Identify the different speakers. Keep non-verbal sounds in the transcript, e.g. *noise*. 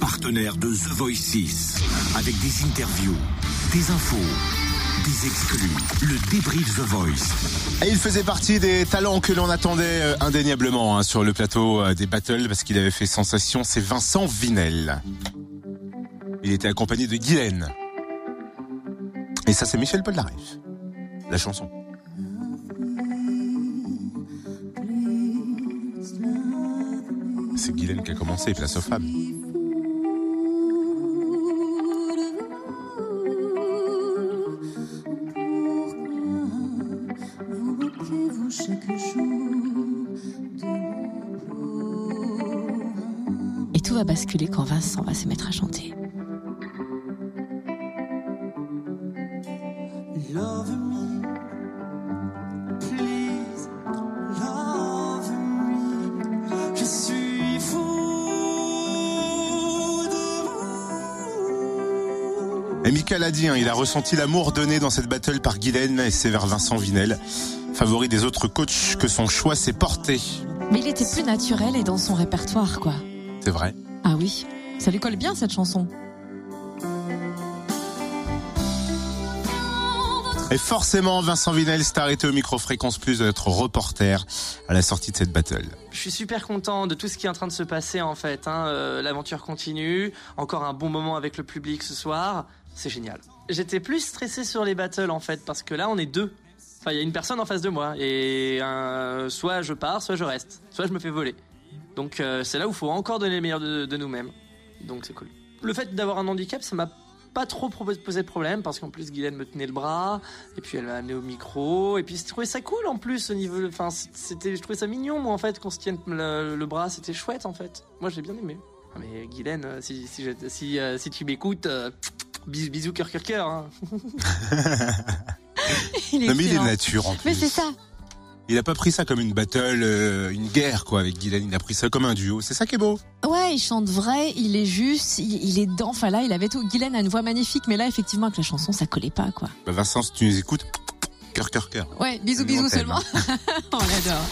Speaker 1: Partenaire de The Voice 6. Avec des interviews, des infos, des exclus. Le débrief The Voice.
Speaker 2: Et il faisait partie des talents que l'on attendait euh, indéniablement hein, sur le plateau euh, des battles parce qu'il avait fait sensation, c'est Vincent Vinel. Il était accompagné de Guylaine. Et ça c'est Michel Polnareff. La chanson. C'est Guylaine qui a commencé, place aux femmes.
Speaker 3: Et tout va basculer quand Vincent va se mettre à chanter.
Speaker 4: Love me, please, love me. Je suis fou de vous.
Speaker 2: Et Michael a dit, hein, il a ressenti l'amour donné dans cette battle par Guylaine et c'est vers Vincent Vinel. Favori des autres coachs que son choix s'est porté.
Speaker 3: Mais il était plus naturel et dans son répertoire, quoi.
Speaker 2: C'est vrai.
Speaker 3: Ah oui, ça lui colle bien cette chanson.
Speaker 2: Et forcément, Vincent Vinel s'est arrêté au micro Fréquence Plus de notre reporter à la sortie de cette battle.
Speaker 5: Je suis super content de tout ce qui est en train de se passer en fait. hein. Euh, L'aventure continue, encore un bon moment avec le public ce soir, c'est génial. J'étais plus stressé sur les battles en fait parce que là on est deux. Enfin il y a une personne en face de moi et soit je pars, soit je reste, soit je me fais voler. Donc euh, c'est là où il faut encore donner le meilleur de, nous-mêmes. Donc c'est cool. Le fait d'avoir un handicap, ça m'a pas trop posé de problème parce qu'en plus Guylaine me tenait le bras et puis elle m'a amené au micro et puis je trouvais ça cool en plus au niveau enfin c'était je trouvais ça mignon moi en fait qu'on se tienne le, bras c'était chouette en fait moi j'ai bien aimé Ah, mais Guylaine euh, si euh, si tu m'écoutes euh, bisous bisous cœur cœur cœur hein. *laughs*
Speaker 3: Il est
Speaker 2: Non, mais il est de nature en plus.
Speaker 3: Mais c'est ça.
Speaker 2: Il a pas pris ça comme une battle, euh, une guerre quoi avec Guylaine. Il a pris ça comme un duo. C'est ça qui est beau.
Speaker 3: Ouais, il chante vrai, il est juste, il, il est dedans. Enfin là, il avait tout. Guylaine a une voix magnifique, mais là, effectivement, avec la chanson, ça collait pas, quoi.
Speaker 2: Bah, Vincent, si tu nous écoutes, cœur, cœur, cœur.
Speaker 3: Ouais, bisous, bisous seulement. *laughs* On l'adore.